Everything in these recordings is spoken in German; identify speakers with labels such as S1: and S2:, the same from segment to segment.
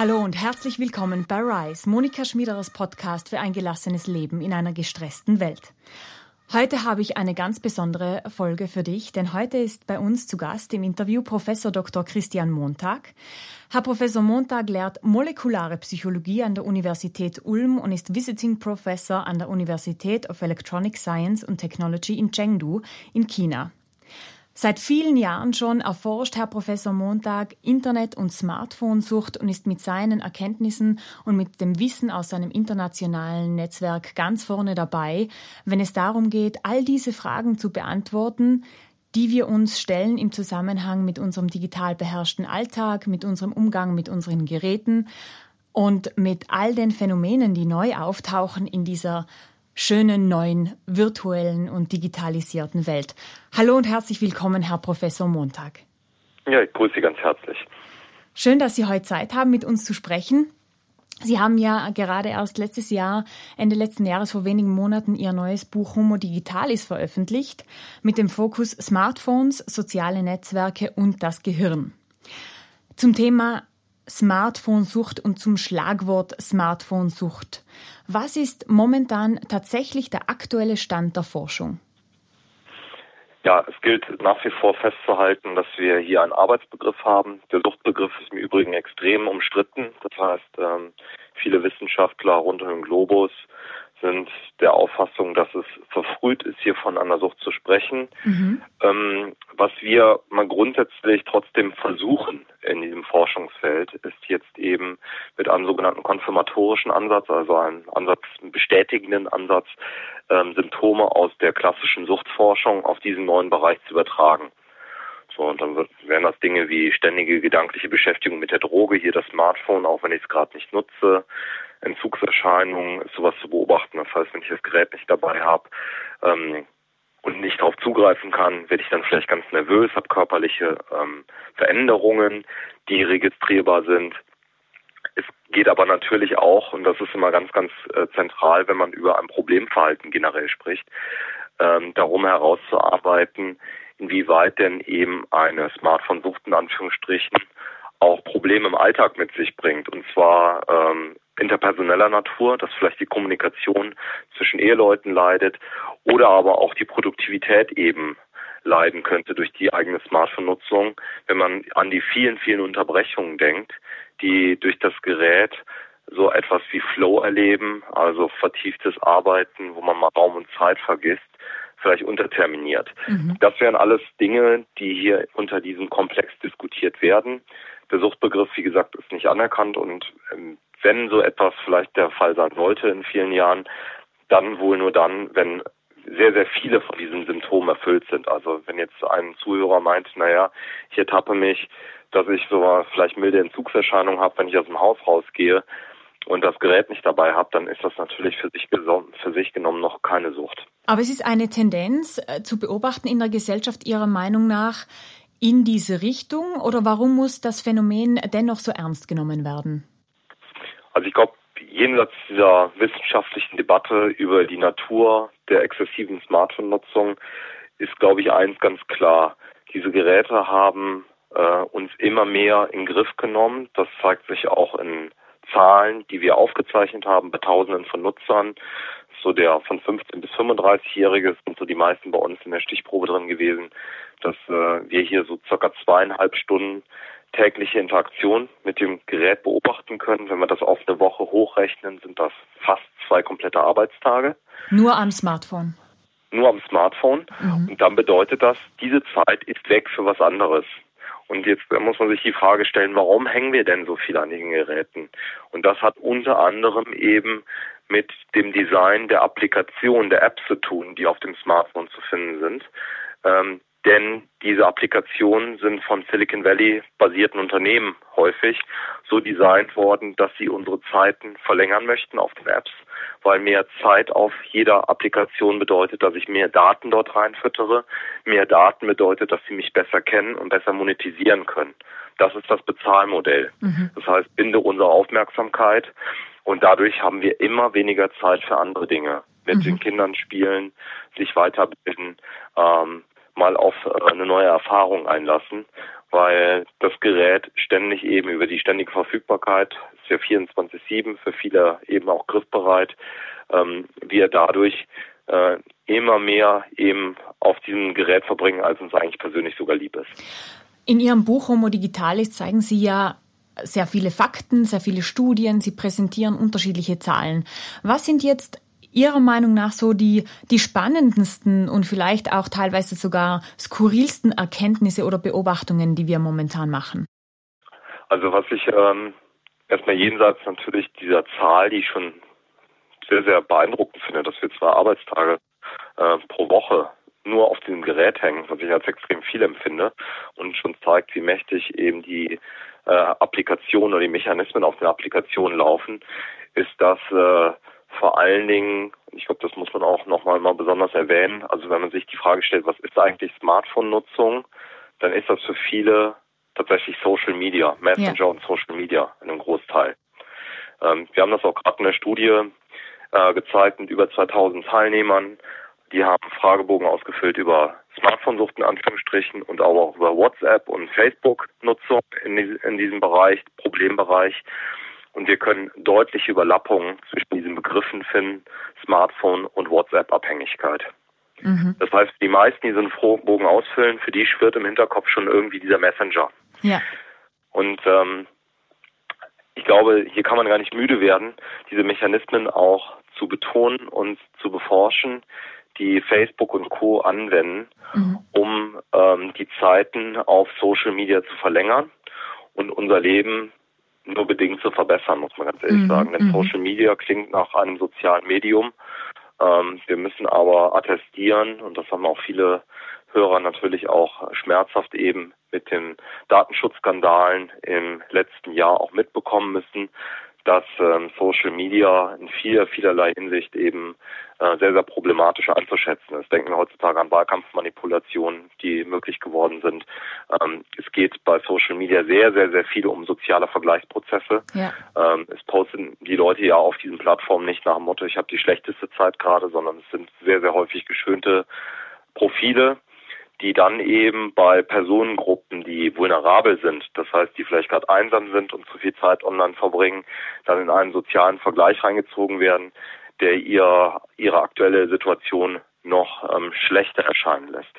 S1: Hallo und herzlich willkommen bei Rise, Monika Schmiederers Podcast für ein gelassenes Leben in einer gestressten Welt. Heute habe ich eine ganz besondere Folge für dich, denn heute ist bei uns zu Gast im Interview Professor Dr. Christian Montag. Herr Professor Montag lehrt molekulare Psychologie an der Universität Ulm und ist Visiting Professor an der Universität of Electronic Science and Technology in Chengdu in China. Seit vielen Jahren schon erforscht Herr Professor Montag Internet- und Smartphone-Sucht und ist mit seinen Erkenntnissen und mit dem Wissen aus seinem internationalen Netzwerk ganz vorne dabei, wenn es darum geht, all diese Fragen zu beantworten, die wir uns stellen im Zusammenhang mit unserem digital beherrschten Alltag, mit unserem Umgang mit unseren Geräten und mit all den Phänomenen, die neu auftauchen in dieser schönen neuen virtuellen und digitalisierten Welt. Hallo und herzlich willkommen, Herr Professor Montag.
S2: Ja, ich grüße Sie ganz herzlich.
S1: Schön, dass Sie heute Zeit haben, mit uns zu sprechen. Sie haben ja gerade erst letztes Jahr, Ende letzten Jahres, vor wenigen Monaten, Ihr neues Buch Homo Digitalis veröffentlicht, mit dem Fokus Smartphones, soziale Netzwerke und das Gehirn. Zum Thema Smartphone-Sucht und zum Schlagwort Smartphone-Sucht. Was ist momentan tatsächlich der aktuelle Stand der Forschung?
S2: Ja, es gilt nach wie vor festzuhalten, dass wir hier einen Arbeitsbegriff haben. Der Suchtbegriff ist im Übrigen extrem umstritten. Das heißt, ähm, viele Wissenschaftler rund um den Globus sind der Auffassung, dass es verfrüht ist, hier von einer Sucht zu sprechen. Mhm. Ähm, was wir mal grundsätzlich trotzdem versuchen in diesem Forschungsfeld, ist jetzt eben mit einem sogenannten konfirmatorischen Ansatz, also einem Ansatz, einen bestätigenden Ansatz, ähm, Symptome aus der klassischen Suchtforschung auf diesen neuen Bereich zu übertragen. So, und dann wären das Dinge wie ständige gedankliche Beschäftigung mit der Droge, hier das Smartphone, auch wenn ich es gerade nicht nutze, Entzugserscheinungen ist sowas zu beobachten. Das heißt, wenn ich das Gerät nicht dabei habe ähm, und nicht darauf zugreifen kann, werde ich dann vielleicht ganz nervös, habe körperliche ähm, Veränderungen, die registrierbar sind. Es geht aber natürlich auch, und das ist immer ganz, ganz äh, zentral, wenn man über ein Problemverhalten generell spricht, ähm, darum herauszuarbeiten, inwieweit denn eben eine Smartphone-Sucht in Anführungsstrichen auch Probleme im Alltag mit sich bringt. Und zwar ähm, interpersoneller Natur, dass vielleicht die Kommunikation zwischen Eheleuten leidet oder aber auch die Produktivität eben leiden könnte durch die eigene Smartphone-Nutzung, wenn man an die vielen, vielen Unterbrechungen denkt, die durch das Gerät so etwas wie Flow erleben, also vertieftes Arbeiten, wo man mal Raum und Zeit vergisst, vielleicht unterterminiert. Mhm. Das wären alles Dinge, die hier unter diesem Komplex diskutiert werden. Der Suchtbegriff, wie gesagt, ist nicht anerkannt und ähm, wenn so etwas vielleicht der Fall sein sollte in vielen Jahren, dann wohl nur dann, wenn sehr, sehr viele von diesen Symptomen erfüllt sind. Also wenn jetzt ein Zuhörer meint, naja, ich ertappe mich, dass ich so vielleicht milde Entzugserscheinungen habe, wenn ich aus dem Haus rausgehe und das Gerät nicht dabei habe, dann ist das natürlich für sich, für sich genommen noch keine Sucht.
S1: Aber es ist eine Tendenz äh, zu beobachten in der Gesellschaft Ihrer Meinung nach in diese Richtung oder warum muss das Phänomen dennoch so ernst genommen werden?
S2: Also ich glaube, jenseits dieser wissenschaftlichen Debatte über die Natur der exzessiven Smartphone-Nutzung ist, glaube ich, eins ganz klar. Diese Geräte haben äh, uns immer mehr in den Griff genommen. Das zeigt sich auch in Zahlen, die wir aufgezeichnet haben bei Tausenden von Nutzern. So der von 15 bis 35-Jährige sind so die meisten bei uns in der Stichprobe drin gewesen, dass äh, wir hier so circa zweieinhalb Stunden tägliche Interaktion mit dem Gerät beobachten können. Wenn wir das auf eine Woche hochrechnen, sind das fast zwei komplette Arbeitstage.
S1: Nur am Smartphone.
S2: Nur am Smartphone. Mhm. Und dann bedeutet das, diese Zeit ist weg für was anderes. Und jetzt muss man sich die Frage stellen, warum hängen wir denn so viel an den Geräten? Und das hat unter anderem eben mit dem Design der Applikation, der Apps zu tun, die auf dem Smartphone zu finden sind. Ähm, denn diese Applikationen sind von Silicon Valley basierten Unternehmen häufig so designt worden, dass sie unsere Zeiten verlängern möchten auf den Apps, weil mehr Zeit auf jeder Applikation bedeutet, dass ich mehr Daten dort reinfüttere. Mehr Daten bedeutet, dass sie mich besser kennen und besser monetisieren können. Das ist das Bezahlmodell. Mhm. Das heißt, binde unsere Aufmerksamkeit und dadurch haben wir immer weniger Zeit für andere Dinge. Mit mhm. den Kindern spielen, sich weiterbilden, ähm, mal auf äh, eine neue Erfahrung einlassen. Weil das Gerät ständig eben über die ständige Verfügbarkeit, ist ja 24-7, für viele eben auch griffbereit, ähm, wir dadurch äh, immer mehr eben auf diesem Gerät verbringen, als uns eigentlich persönlich sogar lieb ist.
S1: In Ihrem Buch Homo Digitalis zeigen Sie ja sehr viele Fakten, sehr viele Studien, Sie präsentieren unterschiedliche Zahlen. Was sind jetzt Ihrer Meinung nach so die, die spannendsten und vielleicht auch teilweise sogar skurrilsten Erkenntnisse oder Beobachtungen, die wir momentan machen?
S2: Also was ich ähm, erstmal jenseits natürlich dieser Zahl, die ich schon sehr, sehr beeindruckend finde, dass wir zwei Arbeitstage äh, pro Woche nur auf diesem Gerät hängen, was ich als extrem viel empfinde und schon zeigt, wie mächtig eben die äh, Applikationen oder die Mechanismen auf den Applikationen laufen, ist das äh, vor allen Dingen, ich glaube, das muss man auch nochmal mal besonders erwähnen, also wenn man sich die Frage stellt, was ist eigentlich Smartphone-Nutzung, dann ist das für viele tatsächlich Social Media, Messenger ja. und Social Media in einem Großteil. Ähm, wir haben das auch gerade in der Studie äh, gezeigt mit über 2000 Teilnehmern. Die haben Fragebogen ausgefüllt über Smartphone-Sucht in Anführungsstrichen und auch über WhatsApp und Facebook-Nutzung in, in diesem Bereich, Problembereich. Und wir können deutliche Überlappungen zwischen diesen Begriffen finden, Smartphone und WhatsApp-Abhängigkeit. Mhm. Das heißt, die meisten, die so einen Bogen ausfüllen, für die schwirrt im Hinterkopf schon irgendwie dieser Messenger.
S1: Ja.
S2: Und ähm, ich glaube, hier kann man gar nicht müde werden, diese Mechanismen auch zu betonen und zu beforschen, die Facebook und Co. anwenden, mhm. um ähm, die Zeiten auf Social Media zu verlängern und unser Leben nur bedingt zu verbessern, muss man ganz ehrlich mhm. sagen. Denn mhm. Social Media klingt nach einem sozialen Medium. Ähm, wir müssen aber attestieren, und das haben auch viele Hörer natürlich auch schmerzhaft eben mit den Datenschutzskandalen im letzten Jahr auch mitbekommen müssen, dass ähm, Social Media in vieler, vielerlei Hinsicht eben äh, sehr, sehr problematisch einzuschätzen ist. Denken wir heutzutage an Wahlkampfmanipulationen, die möglich geworden sind. Ähm, es geht bei Social Media sehr, sehr, sehr viel um soziale Vergleichsprozesse. Ja. Ähm, es posten die Leute ja auf diesen Plattformen nicht nach dem Motto, ich habe die schlechteste Zeit gerade, sondern es sind sehr, sehr häufig geschönte Profile, die dann eben bei Personengruppen, die vulnerabel sind, das heißt, die vielleicht gerade einsam sind und zu viel Zeit online verbringen, dann in einen sozialen Vergleich reingezogen werden, der ihr ihre aktuelle Situation noch ähm, schlechter erscheinen lässt.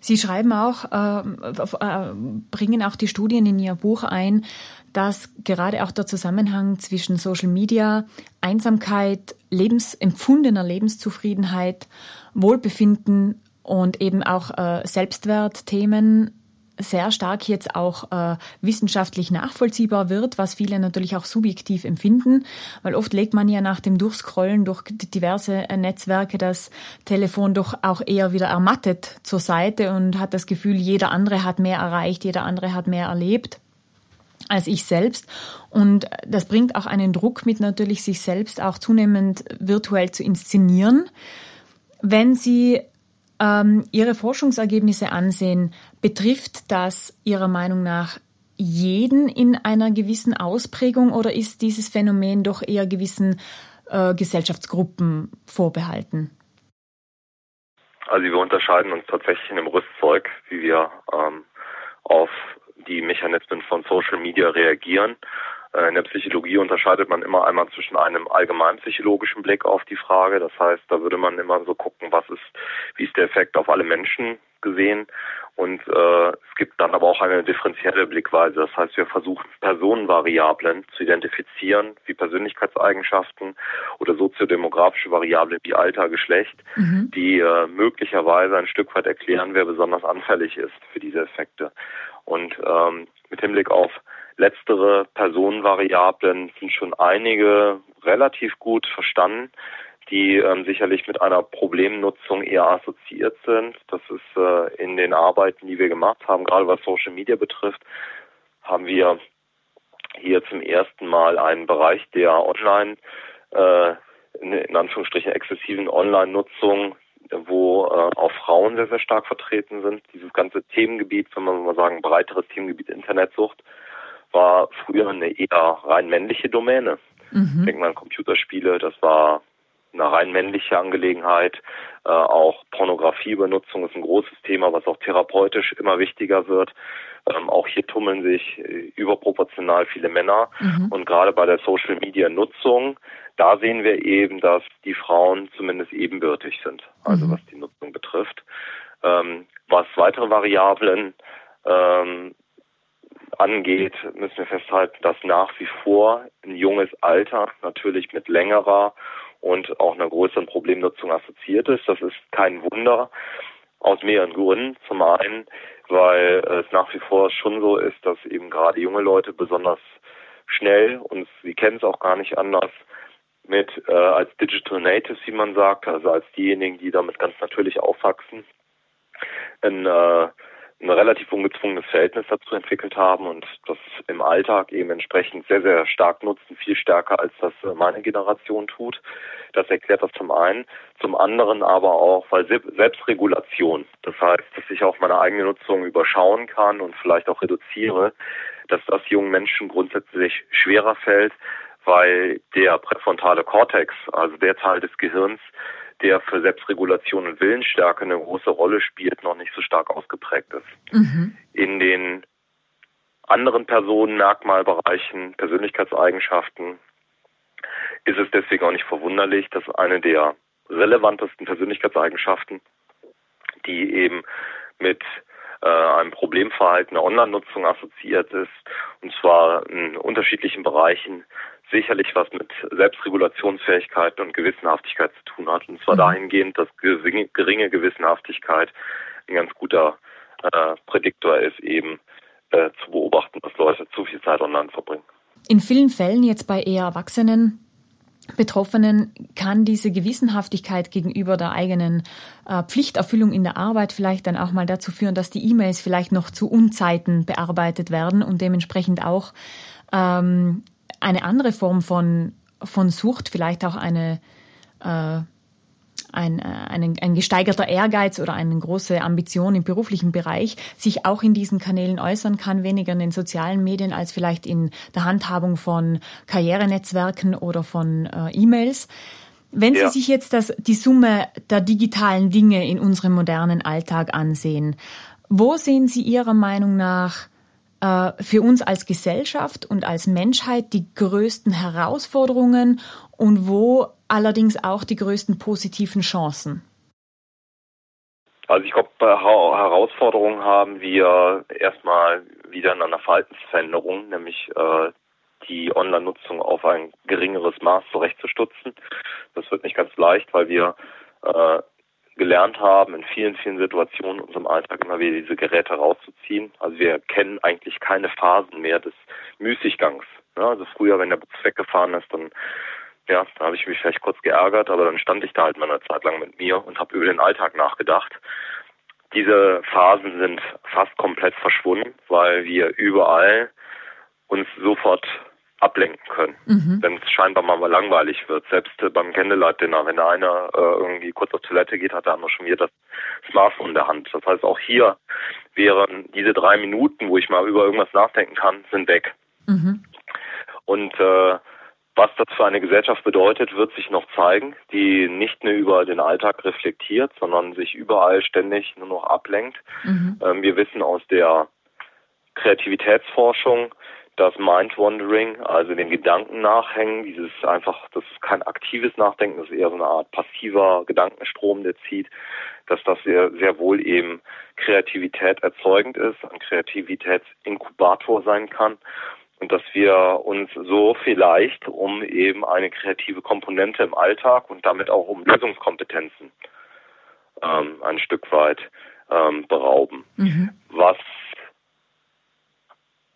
S1: Sie schreiben auch, äh, äh, bringen auch die Studien in Ihr Buch ein, dass gerade auch der Zusammenhang zwischen Social Media, Einsamkeit, Lebens, empfundener Lebenszufriedenheit, Wohlbefinden und eben auch äh, Selbstwertthemen sehr stark jetzt auch äh, wissenschaftlich nachvollziehbar wird, was viele natürlich auch subjektiv empfinden, weil oft legt man ja nach dem Durchscrollen durch diverse äh, Netzwerke das Telefon doch auch eher wieder ermattet zur Seite und hat das Gefühl, jeder andere hat mehr erreicht, jeder andere hat mehr erlebt als ich selbst. Und das bringt auch einen Druck mit, natürlich sich selbst auch zunehmend virtuell zu inszenieren. Wenn Sie ähm, Ihre Forschungsergebnisse ansehen, betrifft das Ihrer Meinung nach jeden in einer gewissen Ausprägung oder ist dieses Phänomen doch eher gewissen äh, Gesellschaftsgruppen vorbehalten?
S2: Also wir unterscheiden uns tatsächlich in dem Rüstzeug, wie wir ähm, auf die Mechanismen von Social Media reagieren. Äh, in der Psychologie unterscheidet man immer einmal zwischen einem allgemeinpsychologischen Blick auf die Frage. Das heißt, da würde man immer so gucken, was ist, wie ist der Effekt auf alle Menschen gesehen. Und äh, es gibt dann aber auch eine differenzielle Blickweise. Das heißt, wir versuchen Personenvariablen zu identifizieren, wie Persönlichkeitseigenschaften oder soziodemografische Variablen wie Alter, Geschlecht, mhm. die äh, möglicherweise ein Stück weit erklären, wer besonders anfällig ist für diese Effekte. Und ähm, mit Hinblick auf letztere Personenvariablen sind schon einige relativ gut verstanden, die ähm, sicherlich mit einer Problemnutzung eher assoziiert sind. Das ist äh, in den Arbeiten, die wir gemacht haben, gerade was Social Media betrifft, haben wir hier zum ersten Mal einen Bereich der Online, äh, in Anführungsstrichen exzessiven Online-Nutzung, wo äh, auch Frauen sehr, sehr stark vertreten sind. Dieses ganze Themengebiet, wenn man mal sagen, breiteres Themengebiet Internetsucht, war früher eine eher rein männliche Domäne. Mhm. Denkt man an Computerspiele, das war eine rein männliche Angelegenheit. Äh, auch Pornografiebenutzung ist ein großes Thema, was auch therapeutisch immer wichtiger wird. Ähm, auch hier tummeln sich äh, überproportional viele Männer. Mhm. Und gerade bei der Social Media Nutzung, da sehen wir eben, dass die Frauen zumindest ebenbürtig sind, also mhm. was die Nutzung betrifft. Ähm, was weitere Variablen ähm, angeht, müssen wir festhalten, dass nach wie vor ein junges Alter natürlich mit längerer und auch einer größeren Problemnutzung assoziiert ist. Das ist kein Wunder aus mehreren Gründen. Zum einen, weil es nach wie vor schon so ist, dass eben gerade junge Leute besonders schnell, und sie kennen es auch gar nicht anders, mit äh, als Digital Natives, wie man sagt, also als diejenigen, die damit ganz natürlich aufwachsen, ein äh, ein relativ ungezwungenes Verhältnis dazu entwickelt haben und das im Alltag eben entsprechend sehr, sehr stark nutzen, viel stärker als das äh, meine Generation tut. Das erklärt das zum einen. Zum anderen aber auch, weil Selbstregulation, das heißt, dass ich auch meine eigene Nutzung überschauen kann und vielleicht auch reduziere, dass das jungen Menschen grundsätzlich schwerer fällt, weil der präfrontale Kortex, also der Teil des Gehirns, der für Selbstregulation und Willensstärke eine große Rolle spielt, noch nicht so stark ausgeprägt ist. Mhm. In den anderen Personenmerkmalbereichen, Persönlichkeitseigenschaften, ist es deswegen auch nicht verwunderlich, dass eine der relevantesten Persönlichkeitseigenschaften, die eben mit äh, einem Problemverhalten der Online-Nutzung assoziiert ist, und zwar in unterschiedlichen Bereichen, sicherlich was mit Selbstregulationsfähigkeit und Gewissenhaftigkeit zu tun hat. Und zwar mhm. dahingehend, dass geringe Gewissenhaftigkeit ein ganz guter äh, Prädiktor ist, eben äh, zu beobachten, dass Leute zu viel Zeit online verbringen.
S1: In vielen Fällen jetzt bei eher Erwachsenen Betroffenen kann diese Gewissenhaftigkeit gegenüber der eigenen äh, Pflichterfüllung in der Arbeit vielleicht dann auch mal dazu führen, dass die E-Mails vielleicht noch zu Unzeiten bearbeitet werden und dementsprechend auch ähm, eine andere Form von, von Sucht, vielleicht auch eine, äh, ein, äh, ein, ein gesteigerter Ehrgeiz oder eine große Ambition im beruflichen Bereich sich auch in diesen Kanälen äußern kann, weniger in den sozialen Medien als vielleicht in der Handhabung von Karrierenetzwerken oder von äh, E-Mails. Wenn ja. Sie sich jetzt das, die Summe der digitalen Dinge in unserem modernen Alltag ansehen, wo sehen Sie Ihrer Meinung nach äh, für uns als Gesellschaft und als Menschheit die größten Herausforderungen und wo allerdings auch die größten positiven Chancen?
S2: Also ich glaube, Herausforderungen haben wir erstmal wieder in einer Verhaltensveränderung, nämlich äh, die Online-Nutzung auf ein geringeres Maß zurechtzustutzen. Das wird nicht ganz leicht, weil wir äh, gelernt haben, in vielen, vielen Situationen in unserem Alltag immer wieder diese Geräte rauszuziehen. Also wir kennen eigentlich keine Phasen mehr des Müßiggangs. Ja, also früher, wenn der Bus weggefahren ist, dann ja, da habe ich mich vielleicht kurz geärgert, aber dann stand ich da halt mal eine Zeit lang mit mir und habe über den Alltag nachgedacht. Diese Phasen sind fast komplett verschwunden, weil wir überall uns sofort ablenken können, mhm. wenn es scheinbar mal langweilig wird. Selbst äh, beim Candlelight-Dinner, wenn der eine äh, irgendwie kurz auf Toilette geht, hat der andere schon wieder das Smartphone in der Hand. Das heißt, auch hier wären diese drei Minuten, wo ich mal über irgendwas nachdenken kann, sind weg. Mhm. Und äh, was das für eine Gesellschaft bedeutet, wird sich noch zeigen, die nicht nur über den Alltag reflektiert, sondern sich überall ständig nur noch ablenkt. Mhm. Ähm, wir wissen aus der Kreativitätsforschung, das Mind-Wandering, also den Gedanken nachhängen, dieses einfach, das ist kein aktives Nachdenken, das ist eher so eine Art passiver Gedankenstrom, der zieht, dass das sehr, sehr wohl eben Kreativität erzeugend ist, ein Kreativitätsinkubator sein kann und dass wir uns so vielleicht um eben eine kreative Komponente im Alltag und damit auch um Lösungskompetenzen ähm, ein Stück weit ähm, berauben. Mhm. Was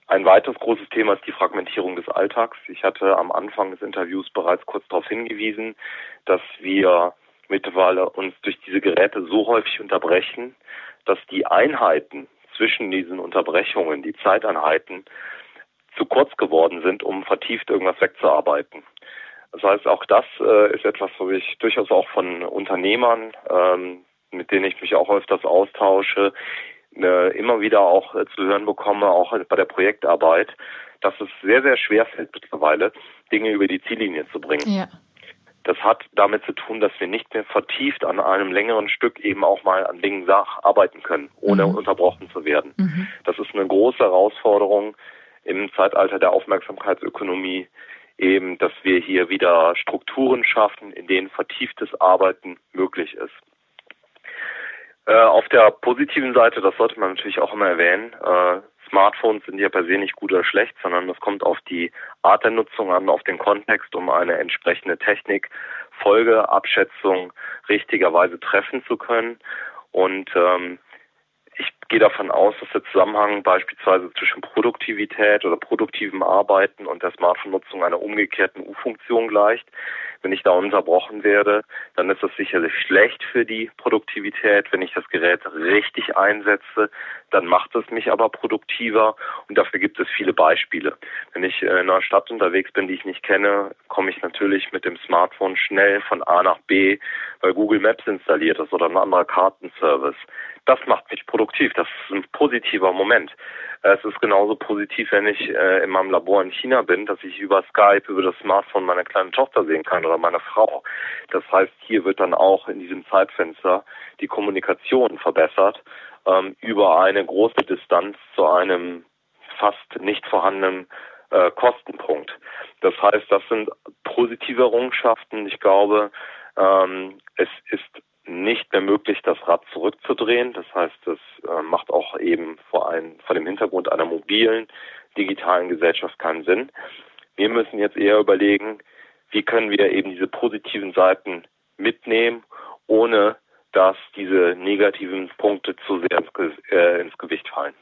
S2: ein weiteres großes Thema ist die Fragmentierung des Alltags. Ich hatte am Anfang des Interviews bereits kurz darauf hingewiesen, dass wir mittlerweile uns durch diese Geräte so häufig unterbrechen, dass die Einheiten zwischen diesen Unterbrechungen, die Zeiteinheiten, zu kurz geworden sind, um vertieft irgendwas wegzuarbeiten. Das heißt, auch das äh, ist etwas, wo ich durchaus auch von Unternehmern, ähm, mit denen ich mich auch öfters austausche, äh, immer wieder auch äh, zu hören bekomme, auch bei der Projektarbeit, dass es sehr, sehr schwer fällt mittlerweile, Dinge über die Ziellinie zu bringen. Ja. Das hat damit zu tun, dass wir nicht mehr vertieft an einem längeren Stück eben auch mal an Dingen arbeiten können, ohne mhm. unterbrochen zu werden. Mhm. Das ist eine große Herausforderung im Zeitalter der Aufmerksamkeitsökonomie, eben, dass wir hier wieder Strukturen schaffen, in denen vertieftes Arbeiten möglich ist. Äh, auf der positiven Seite, das sollte man natürlich auch immer erwähnen, äh, Smartphones sind ja per se nicht gut oder schlecht, sondern es kommt auf die Art der Nutzung an, auf den Kontext, um eine entsprechende Technik, Folgeabschätzung richtigerweise treffen zu können. Und ähm, ich gehe davon aus, dass der Zusammenhang beispielsweise zwischen Produktivität oder produktivem Arbeiten und der Smartphone-Nutzung einer umgekehrten U-Funktion gleicht. Wenn ich da unterbrochen werde, dann ist das sicherlich schlecht für die Produktivität. Wenn ich das Gerät richtig einsetze, dann macht es mich aber produktiver und dafür gibt es viele Beispiele. Wenn ich in einer Stadt unterwegs bin, die ich nicht kenne, komme ich natürlich mit dem Smartphone schnell von A nach B, weil Google Maps installiert ist oder ein anderer Kartenservice. Das macht mich produktiv. Das ist ein positiver Moment. Es ist genauso positiv, wenn ich äh, in meinem Labor in China bin, dass ich über Skype, über das Smartphone meine kleine Tochter sehen kann oder meine Frau. Das heißt, hier wird dann auch in diesem Zeitfenster die Kommunikation verbessert ähm, über eine große Distanz zu einem fast nicht vorhandenen äh, Kostenpunkt. Das heißt, das sind positive Errungenschaften. Ich glaube, ähm, es ist nicht mehr möglich, das Rad zurückzudrehen. Das heißt, es äh, macht auch eben vor, ein, vor dem Hintergrund einer mobilen, digitalen Gesellschaft keinen Sinn. Wir müssen jetzt eher überlegen, wie können wir eben diese positiven Seiten mitnehmen, ohne dass diese negativen Punkte zu sehr ins, äh, ins Gewicht fallen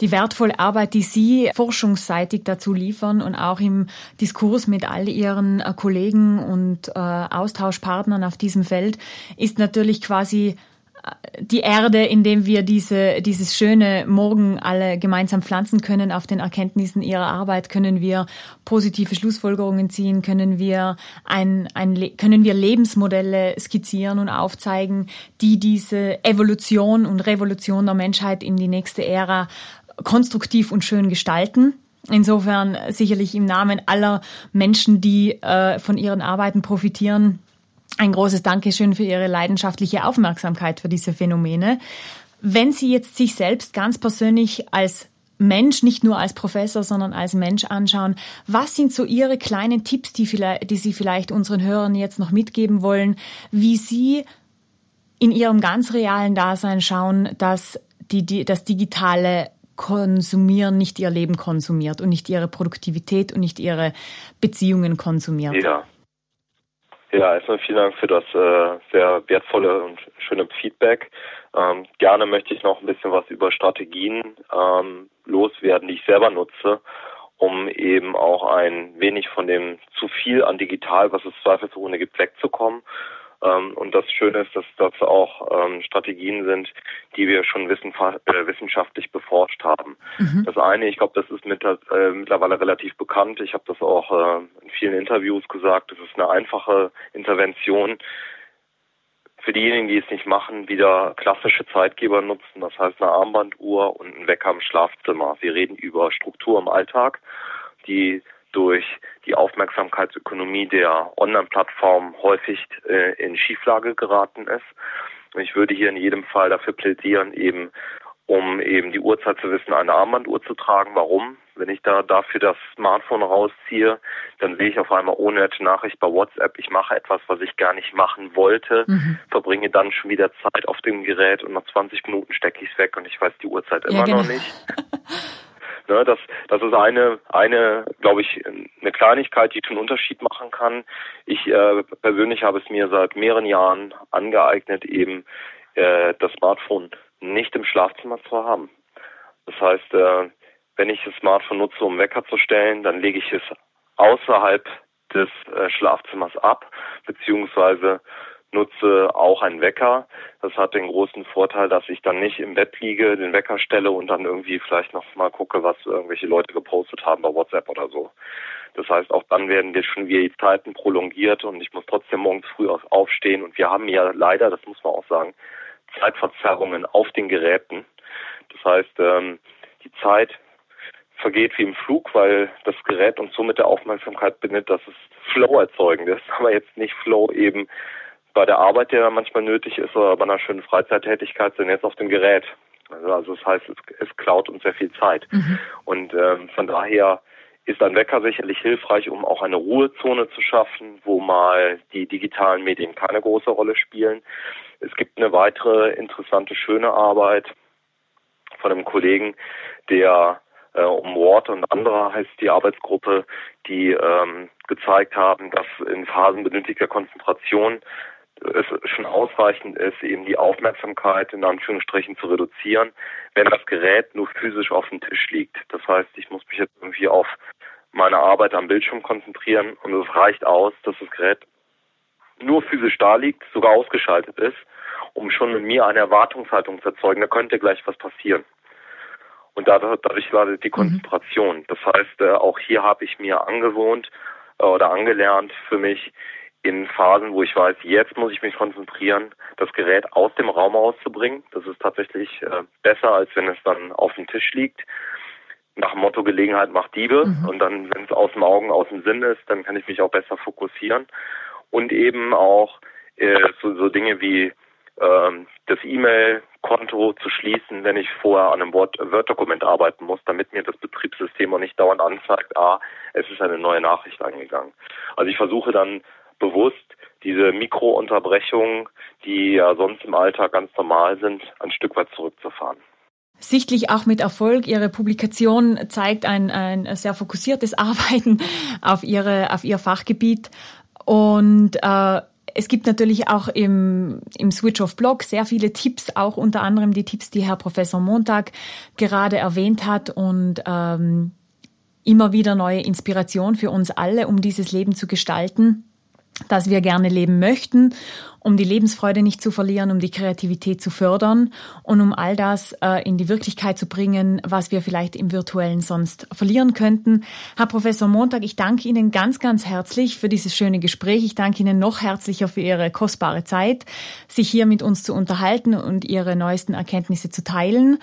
S1: die wertvolle Arbeit, die Sie forschungsseitig dazu liefern und auch im Diskurs mit all Ihren äh, Kollegen und äh, Austauschpartnern auf diesem Feld, ist natürlich quasi äh, die Erde, in dem wir diese, dieses schöne Morgen alle gemeinsam pflanzen können. Auf den Erkenntnissen ihrer Arbeit können wir positive Schlussfolgerungen ziehen, können wir ein, ein, können wir Lebensmodelle skizzieren und aufzeigen, die diese Evolution und Revolution der Menschheit in die nächste Ära konstruktiv und schön gestalten. Insofern sicherlich im Namen aller Menschen, die äh, von ihren Arbeiten profitieren, ein großes Dankeschön für Ihre leidenschaftliche Aufmerksamkeit für diese Phänomene. Wenn Sie jetzt sich selbst ganz persönlich als Mensch, nicht nur als Professor, sondern als Mensch anschauen, was sind so Ihre kleinen Tipps, die, vielleicht, die Sie vielleicht unseren Hörern jetzt noch mitgeben wollen, wie Sie in Ihrem ganz realen Dasein schauen, dass die, die, das digitale Konsumieren nicht ihr Leben konsumiert und nicht ihre Produktivität und nicht ihre Beziehungen konsumiert.
S2: Ja. Ja, erstmal vielen Dank für das äh, sehr wertvolle und schöne Feedback. Ähm, gerne möchte ich noch ein bisschen was über Strategien ähm, loswerden, die ich selber nutze, um eben auch ein wenig von dem zu viel an digital, was es zweifelsohne gibt, wegzukommen und das Schöne ist, dass das auch ähm, Strategien sind, die wir schon äh, wissenschaftlich beforscht haben. Mhm. Das eine, ich glaube, das ist mit, äh, mittlerweile relativ bekannt. Ich habe das auch äh, in vielen Interviews gesagt. Das ist eine einfache Intervention. Für diejenigen, die es nicht machen, wieder klassische Zeitgeber nutzen, das heißt eine Armbanduhr und ein Wecker im Schlafzimmer. Wir reden über Struktur im Alltag, die durch die Aufmerksamkeitsökonomie der Online-Plattform häufig äh, in Schieflage geraten ist. Und ich würde hier in jedem Fall dafür plädieren, eben um eben die Uhrzeit zu wissen, eine Armbanduhr zu tragen. Warum? Wenn ich da dafür das Smartphone rausziehe, dann sehe ich auf einmal ohne Nachricht bei WhatsApp, ich mache etwas, was ich gar nicht machen wollte, mhm. verbringe dann schon wieder Zeit auf dem Gerät und nach 20 Minuten stecke ich es weg und ich weiß die Uhrzeit immer ja, genau. noch nicht. Ne, das, das ist eine, eine, glaube ich, eine Kleinigkeit, die schon einen Unterschied machen kann. Ich äh, persönlich habe es mir seit mehreren Jahren angeeignet, eben äh, das Smartphone nicht im Schlafzimmer zu haben. Das heißt, äh, wenn ich das Smartphone nutze, um Wecker zu stellen, dann lege ich es außerhalb des äh, Schlafzimmers ab, beziehungsweise nutze auch einen Wecker. Das hat den großen Vorteil, dass ich dann nicht im Bett liege, den Wecker stelle und dann irgendwie vielleicht noch mal gucke, was irgendwelche Leute gepostet haben bei WhatsApp oder so. Das heißt, auch dann werden wir schon wieder die Zeiten prolongiert und ich muss trotzdem morgens früh aufstehen und wir haben ja leider, das muss man auch sagen, Zeitverzerrungen auf den Geräten. Das heißt, ähm, die Zeit vergeht wie im Flug, weil das Gerät uns so mit der Aufmerksamkeit bindet, dass es Flow erzeugend ist, aber jetzt nicht Flow eben bei der Arbeit, der manchmal nötig ist, oder bei einer schönen Freizeittätigkeit, sondern jetzt auf dem Gerät. Also, also das heißt, es, es klaut uns sehr viel Zeit. Mhm. Und ähm, von daher ist ein Wecker sicherlich hilfreich, um auch eine Ruhezone zu schaffen, wo mal die digitalen Medien keine große Rolle spielen. Es gibt eine weitere interessante, schöne Arbeit von einem Kollegen, der äh, um Ward und andere heißt die Arbeitsgruppe, die ähm, gezeigt haben, dass in Phasen benötigter Konzentration es schon ausreichend ist, eben die Aufmerksamkeit in Anführungsstrichen zu reduzieren, wenn das Gerät nur physisch auf dem Tisch liegt. Das heißt, ich muss mich jetzt irgendwie auf meine Arbeit am Bildschirm konzentrieren und es reicht aus, dass das Gerät nur physisch da liegt, sogar ausgeschaltet ist, um schon in mir eine Erwartungshaltung zu erzeugen, da könnte gleich was passieren. Und dadurch, dadurch leidet die mhm. Konzentration. Das heißt, äh, auch hier habe ich mir angewohnt äh, oder angelernt für mich, in Phasen, wo ich weiß, jetzt muss ich mich konzentrieren, das Gerät aus dem Raum rauszubringen. Das ist tatsächlich äh, besser, als wenn es dann auf dem Tisch liegt. Nach dem Motto Gelegenheit macht Diebe. Mhm. Und dann, wenn es aus dem Augen, aus dem Sinn ist, dann kann ich mich auch besser fokussieren. Und eben auch äh, so, so Dinge wie ähm, das E-Mail-Konto zu schließen, wenn ich vorher an einem Word-Dokument arbeiten muss, damit mir das Betriebssystem auch nicht dauernd anzeigt, ah, es ist eine neue Nachricht eingegangen. Also ich versuche dann bewusst diese Mikrounterbrechungen, die ja sonst im Alltag ganz normal sind, ein Stück weit zurückzufahren.
S1: Sichtlich auch mit Erfolg. Ihre Publikation zeigt ein, ein sehr fokussiertes Arbeiten auf, ihre, auf ihr Fachgebiet. Und äh, es gibt natürlich auch im, im Switch-Off-Blog sehr viele Tipps, auch unter anderem die Tipps, die Herr Professor Montag gerade erwähnt hat und ähm, immer wieder neue Inspiration für uns alle, um dieses Leben zu gestalten dass wir gerne leben möchten, um die Lebensfreude nicht zu verlieren, um die Kreativität zu fördern und um all das äh, in die Wirklichkeit zu bringen, was wir vielleicht im virtuellen sonst verlieren könnten. Herr Professor Montag, ich danke Ihnen ganz, ganz herzlich für dieses schöne Gespräch. Ich danke Ihnen noch herzlicher für Ihre kostbare Zeit, sich hier mit uns zu unterhalten und Ihre neuesten Erkenntnisse zu teilen.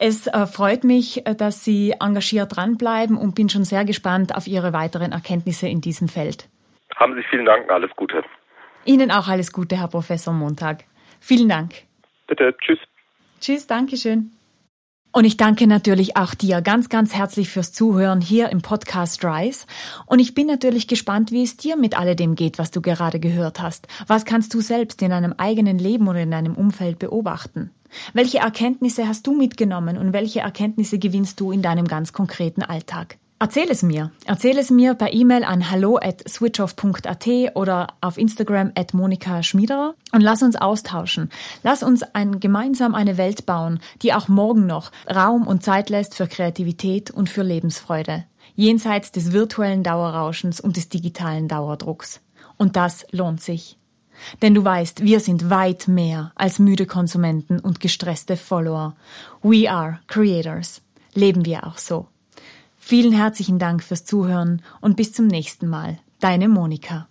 S1: Es äh, freut mich, äh, dass Sie engagiert dranbleiben und bin schon sehr gespannt auf Ihre weiteren Erkenntnisse in diesem Feld.
S2: Haben Sie vielen Dank, alles Gute.
S1: Ihnen auch alles Gute, Herr Professor Montag. Vielen Dank.
S2: Bitte, tschüss.
S1: Tschüss, danke schön. Und ich danke natürlich auch dir ganz, ganz herzlich fürs Zuhören hier im Podcast Rise. Und ich bin natürlich gespannt, wie es dir mit alledem geht, was du gerade gehört hast. Was kannst du selbst in deinem eigenen Leben oder in deinem Umfeld beobachten? Welche Erkenntnisse hast du mitgenommen und welche Erkenntnisse gewinnst du in deinem ganz konkreten Alltag? Erzähl es mir. Erzähl es mir per E-Mail an hallo at switchoff.at oder auf Instagram at Monika Schmiederer und lass uns austauschen. Lass uns ein, gemeinsam eine Welt bauen, die auch morgen noch Raum und Zeit lässt für Kreativität und für Lebensfreude. Jenseits des virtuellen Dauerrauschens und des digitalen Dauerdrucks. Und das lohnt sich. Denn du weißt, wir sind weit mehr als müde Konsumenten und gestresste Follower. We are creators. Leben wir auch so. Vielen herzlichen Dank fürs Zuhören und bis zum nächsten Mal. Deine Monika.